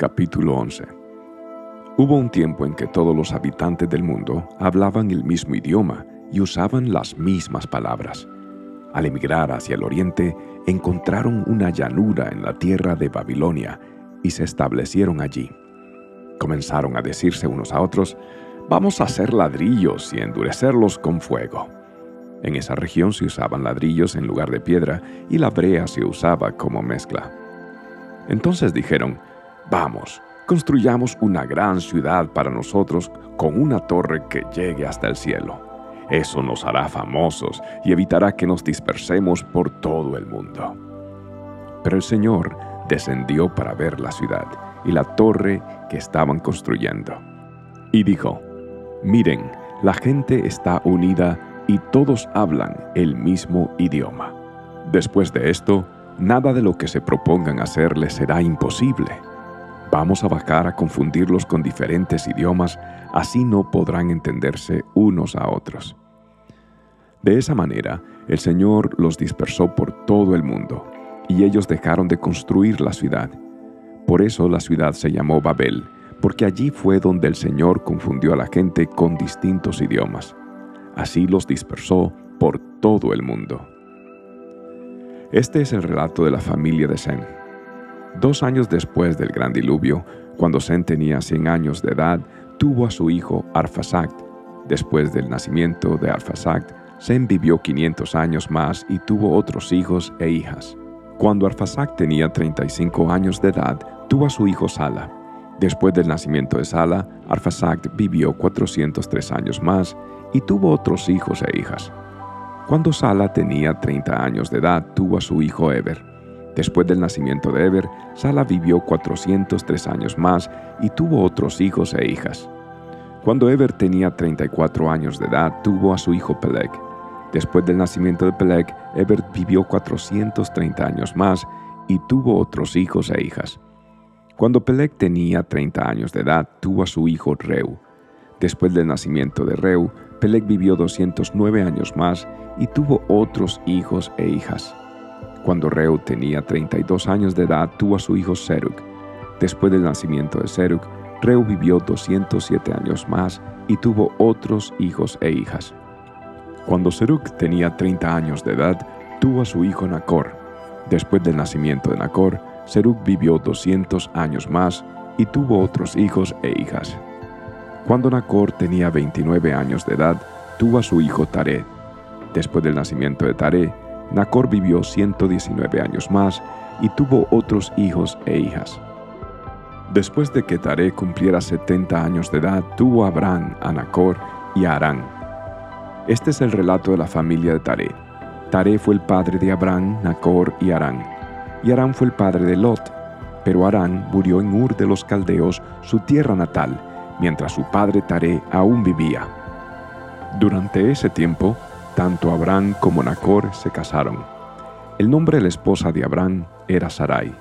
Capítulo 11 Hubo un tiempo en que todos los habitantes del mundo hablaban el mismo idioma y usaban las mismas palabras. Al emigrar hacia el oriente, encontraron una llanura en la tierra de Babilonia y se establecieron allí. Comenzaron a decirse unos a otros, vamos a hacer ladrillos y endurecerlos con fuego. En esa región se usaban ladrillos en lugar de piedra y la brea se usaba como mezcla. Entonces dijeron, vamos, construyamos una gran ciudad para nosotros con una torre que llegue hasta el cielo. Eso nos hará famosos y evitará que nos dispersemos por todo el mundo. Pero el Señor descendió para ver la ciudad y la torre que estaban construyendo. Y dijo, miren, la gente está unida y todos hablan el mismo idioma. Después de esto, nada de lo que se propongan hacerles será imposible. Vamos a bajar a confundirlos con diferentes idiomas, así no podrán entenderse unos a otros. De esa manera, el Señor los dispersó por todo el mundo, y ellos dejaron de construir la ciudad. Por eso la ciudad se llamó Babel, porque allí fue donde el Señor confundió a la gente con distintos idiomas. Así los dispersó por todo el mundo. Este es el relato de la familia de Sem. Dos años después del gran diluvio, cuando Sem tenía 100 años de edad, tuvo a su hijo Arfasact. Después del nacimiento de Arfasact, Sem vivió 500 años más y tuvo otros hijos e hijas. Cuando Arfasact tenía 35 años de edad, tuvo a su hijo Sala. Después del nacimiento de Sala, Arfasact vivió 403 años más y tuvo otros hijos e hijas. Cuando Sala tenía 30 años de edad, tuvo a su hijo Eber. Después del nacimiento de Eber, Sala vivió 403 años más y tuvo otros hijos e hijas. Cuando Eber tenía 34 años de edad, tuvo a su hijo Peleg. Después del nacimiento de Peleg, Eber vivió 430 años más y tuvo otros hijos e hijas. Cuando Peleg tenía 30 años de edad, tuvo a su hijo Reu. Después del nacimiento de Reu, Peleg vivió 209 años más y tuvo otros hijos e hijas. Cuando Reu tenía 32 años de edad, tuvo a su hijo Serug. Después del nacimiento de Serug, Reu vivió 207 años más y tuvo otros hijos e hijas. Cuando Serug tenía 30 años de edad, tuvo a su hijo Nacor. Después del nacimiento de Nacor, Serug vivió 200 años más y tuvo otros hijos e hijas. Cuando Nacor tenía 29 años de edad, tuvo a su hijo Taré. Después del nacimiento de Taré, Nacor vivió 119 años más y tuvo otros hijos e hijas. Después de que Taré cumpliera 70 años de edad, tuvo a Abraham, a Nacor y a Arán. Este es el relato de la familia de Taré. Taré fue el padre de Abraham, Nacor y Arán. Y Arán fue el padre de Lot. Pero Arán murió en Ur de los Caldeos, su tierra natal, mientras su padre Taré aún vivía. Durante ese tiempo, tanto Abraham como Nacor se casaron. El nombre de la esposa de Abraham era Sarai,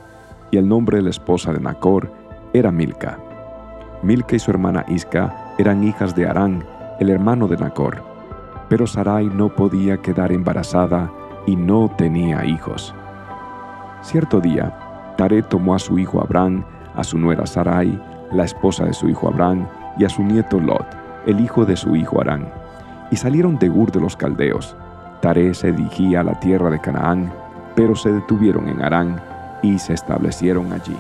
y el nombre de la esposa de Nacor era Milca. Milca y su hermana Isca eran hijas de Arán, el hermano de Nacor. Pero Sarai no podía quedar embarazada y no tenía hijos. Cierto día, Taré tomó a su hijo Abraham, a su nuera Sarai, la esposa de su hijo Abraham, y a su nieto Lot, el hijo de su hijo Arán, y salieron de Ur de los Caldeos. Taré se dirigía a la tierra de Canaán, pero se detuvieron en Arán y se establecieron allí.